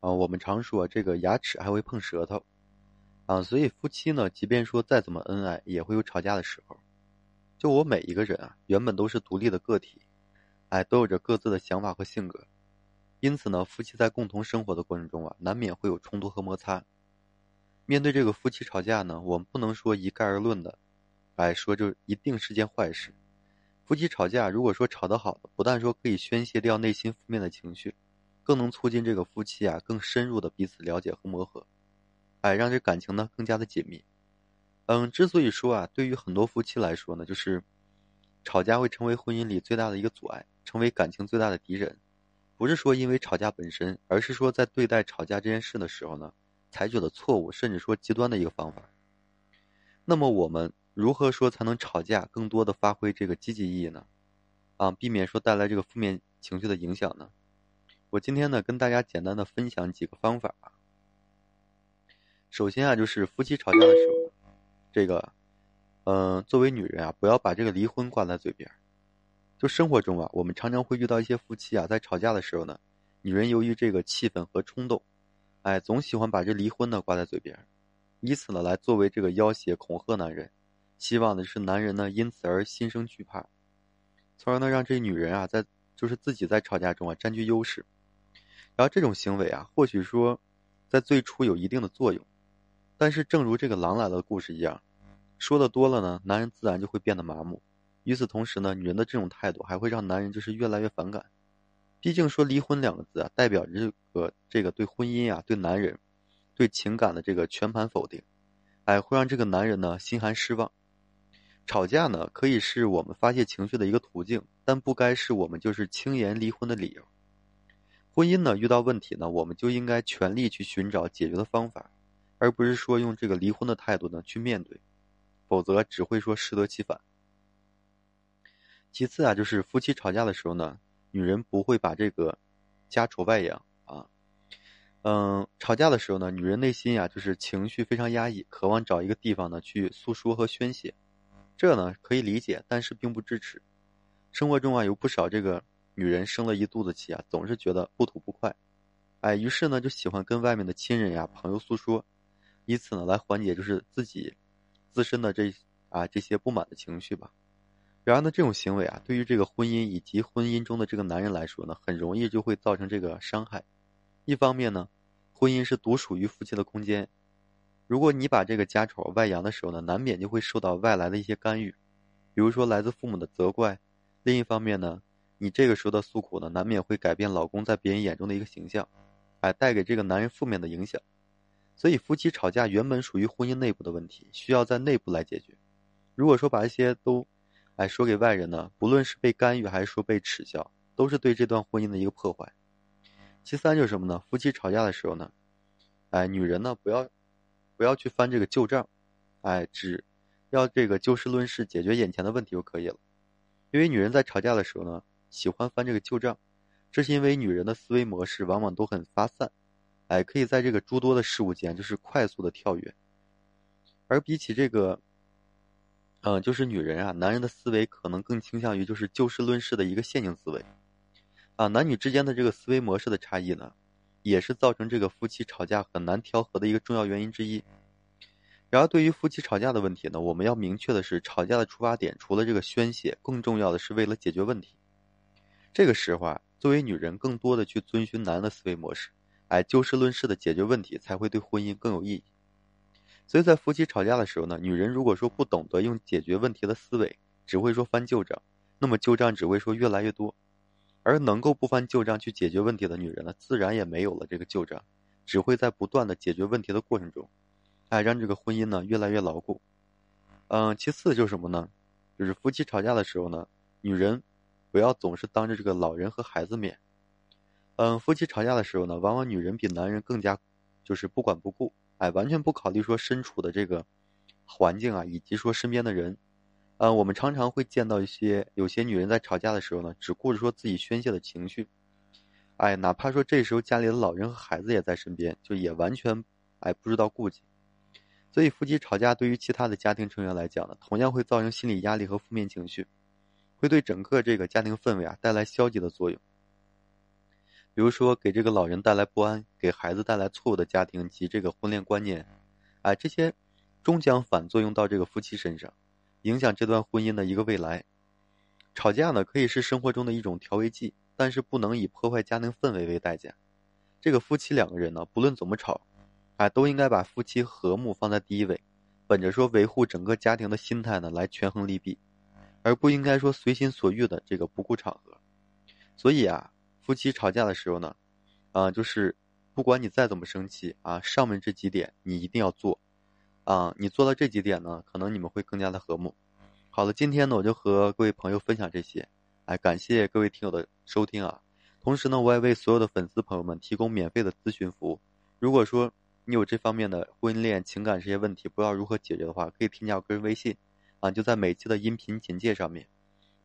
啊，我们常说这个牙齿还会碰舌头，啊，所以夫妻呢，即便说再怎么恩爱，也会有吵架的时候。就我每一个人啊，原本都是独立的个体，哎，都有着各自的想法和性格，因此呢，夫妻在共同生活的过程中啊，难免会有冲突和摩擦。面对这个夫妻吵架呢，我们不能说一概而论的，哎，说就一定是件坏事。夫妻吵架，如果说吵得好的，不但说可以宣泄掉内心负面的情绪。更能促进这个夫妻啊更深入的彼此了解和磨合，哎，让这感情呢更加的紧密。嗯，之所以说啊，对于很多夫妻来说呢，就是吵架会成为婚姻里最大的一个阻碍，成为感情最大的敌人。不是说因为吵架本身，而是说在对待吵架这件事的时候呢，采取了错误甚至说极端的一个方法。那么我们如何说才能吵架更多的发挥这个积极意义呢？啊，避免说带来这个负面情绪的影响呢？我今天呢，跟大家简单的分享几个方法啊。首先啊，就是夫妻吵架的时候，这个，嗯，作为女人啊，不要把这个离婚挂在嘴边。就生活中啊，我们常常会遇到一些夫妻啊，在吵架的时候呢，女人由于这个气愤和冲动，哎，总喜欢把这离婚呢挂在嘴边，以此呢来作为这个要挟恐吓男人，希望的是男人呢因此而心生惧怕，从而呢让这女人啊在就是自己在吵架中啊占据优势。然后这种行为啊，或许说，在最初有一定的作用，但是正如这个狼来了的故事一样，说的多了呢，男人自然就会变得麻木。与此同时呢，女人的这种态度还会让男人就是越来越反感。毕竟说离婚两个字啊，代表这个这个对婚姻啊、对男人、对情感的这个全盘否定，哎，会让这个男人呢心寒失望。吵架呢，可以是我们发泄情绪的一个途径，但不该是我们就是轻言离婚的理由。婚姻呢，遇到问题呢，我们就应该全力去寻找解决的方法，而不是说用这个离婚的态度呢去面对，否则只会说适得其反。其次啊，就是夫妻吵架的时候呢，女人不会把这个家丑外扬啊，嗯，吵架的时候呢，女人内心啊就是情绪非常压抑，渴望找一个地方呢去诉说和宣泄，这呢可以理解，但是并不支持。生活中啊有不少这个。女人生了一肚子气啊，总是觉得不吐不快，哎，于是呢就喜欢跟外面的亲人呀、朋友诉说，以此呢来缓解就是自己自身的这啊这些不满的情绪吧。然而呢，这种行为啊，对于这个婚姻以及婚姻中的这个男人来说呢，很容易就会造成这个伤害。一方面呢，婚姻是独属于夫妻的空间，如果你把这个家丑外扬的时候呢，难免就会受到外来的一些干预，比如说来自父母的责怪。另一方面呢。你这个时候的诉苦呢，难免会改变老公在别人眼中的一个形象，哎，带给这个男人负面的影响。所以夫妻吵架原本属于婚姻内部的问题，需要在内部来解决。如果说把这些都，哎，说给外人呢，不论是被干预还是说被耻笑，都是对这段婚姻的一个破坏。其三就是什么呢？夫妻吵架的时候呢，哎，女人呢不要，不要去翻这个旧账，哎，只要这个就事论事，解决眼前的问题就可以了。因为女人在吵架的时候呢。喜欢翻这个旧账，这是因为女人的思维模式往往都很发散，哎，可以在这个诸多的事物间就是快速的跳跃，而比起这个，嗯，就是女人啊，男人的思维可能更倾向于就是就事论事的一个线性思维，啊，男女之间的这个思维模式的差异呢，也是造成这个夫妻吵架很难调和的一个重要原因之一。然而，对于夫妻吵架的问题呢，我们要明确的是，吵架的出发点除了这个宣泄，更重要的是为了解决问题。这个时候啊，作为女人，更多的去遵循男的思维模式，哎，就事论事的解决问题，才会对婚姻更有意义。所以在夫妻吵架的时候呢，女人如果说不懂得用解决问题的思维，只会说翻旧账，那么旧账只会说越来越多。而能够不翻旧账去解决问题的女人呢，自然也没有了这个旧账，只会在不断的解决问题的过程中，哎，让这个婚姻呢越来越牢固。嗯，其次就是什么呢？就是夫妻吵架的时候呢，女人。不要总是当着这个老人和孩子面，嗯，夫妻吵架的时候呢，往往女人比男人更加就是不管不顾，哎，完全不考虑说身处的这个环境啊，以及说身边的人，嗯，我们常常会见到一些有些女人在吵架的时候呢，只顾着说自己宣泄的情绪，哎，哪怕说这时候家里的老人和孩子也在身边，就也完全哎不知道顾及，所以夫妻吵架对于其他的家庭成员来讲呢，同样会造成心理压力和负面情绪。会对整个这个家庭氛围啊带来消极的作用。比如说给这个老人带来不安，给孩子带来错误的家庭及这个婚恋观念，哎，这些终将反作用到这个夫妻身上，影响这段婚姻的一个未来。吵架呢，可以是生活中的一种调味剂，但是不能以破坏家庭氛围为代价。这个夫妻两个人呢，不论怎么吵，哎，都应该把夫妻和睦放在第一位，本着说维护整个家庭的心态呢，来权衡利弊，而不应该说随心所欲的这个不顾场合。所以啊，夫妻吵架的时候呢，啊，就是不管你再怎么生气啊，上面这几点你一定要做，啊，你做到这几点呢，可能你们会更加的和睦。好了，今天呢，我就和各位朋友分享这些，哎，感谢各位听友的收听啊。同时呢，我也为所有的粉丝朋友们提供免费的咨询服务。如果说你有这方面的婚恋情感这些问题，不知道如何解决的话，可以添加我个人微信，啊，就在每期的音频简介上面，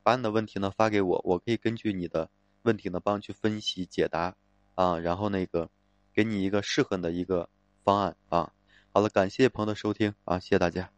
把你的问题呢发给我，我可以根据你的问题呢帮你去分析解答，啊，然后那个给你一个适合你的一个方案啊。好了，感谢朋友的收听啊，谢谢大家。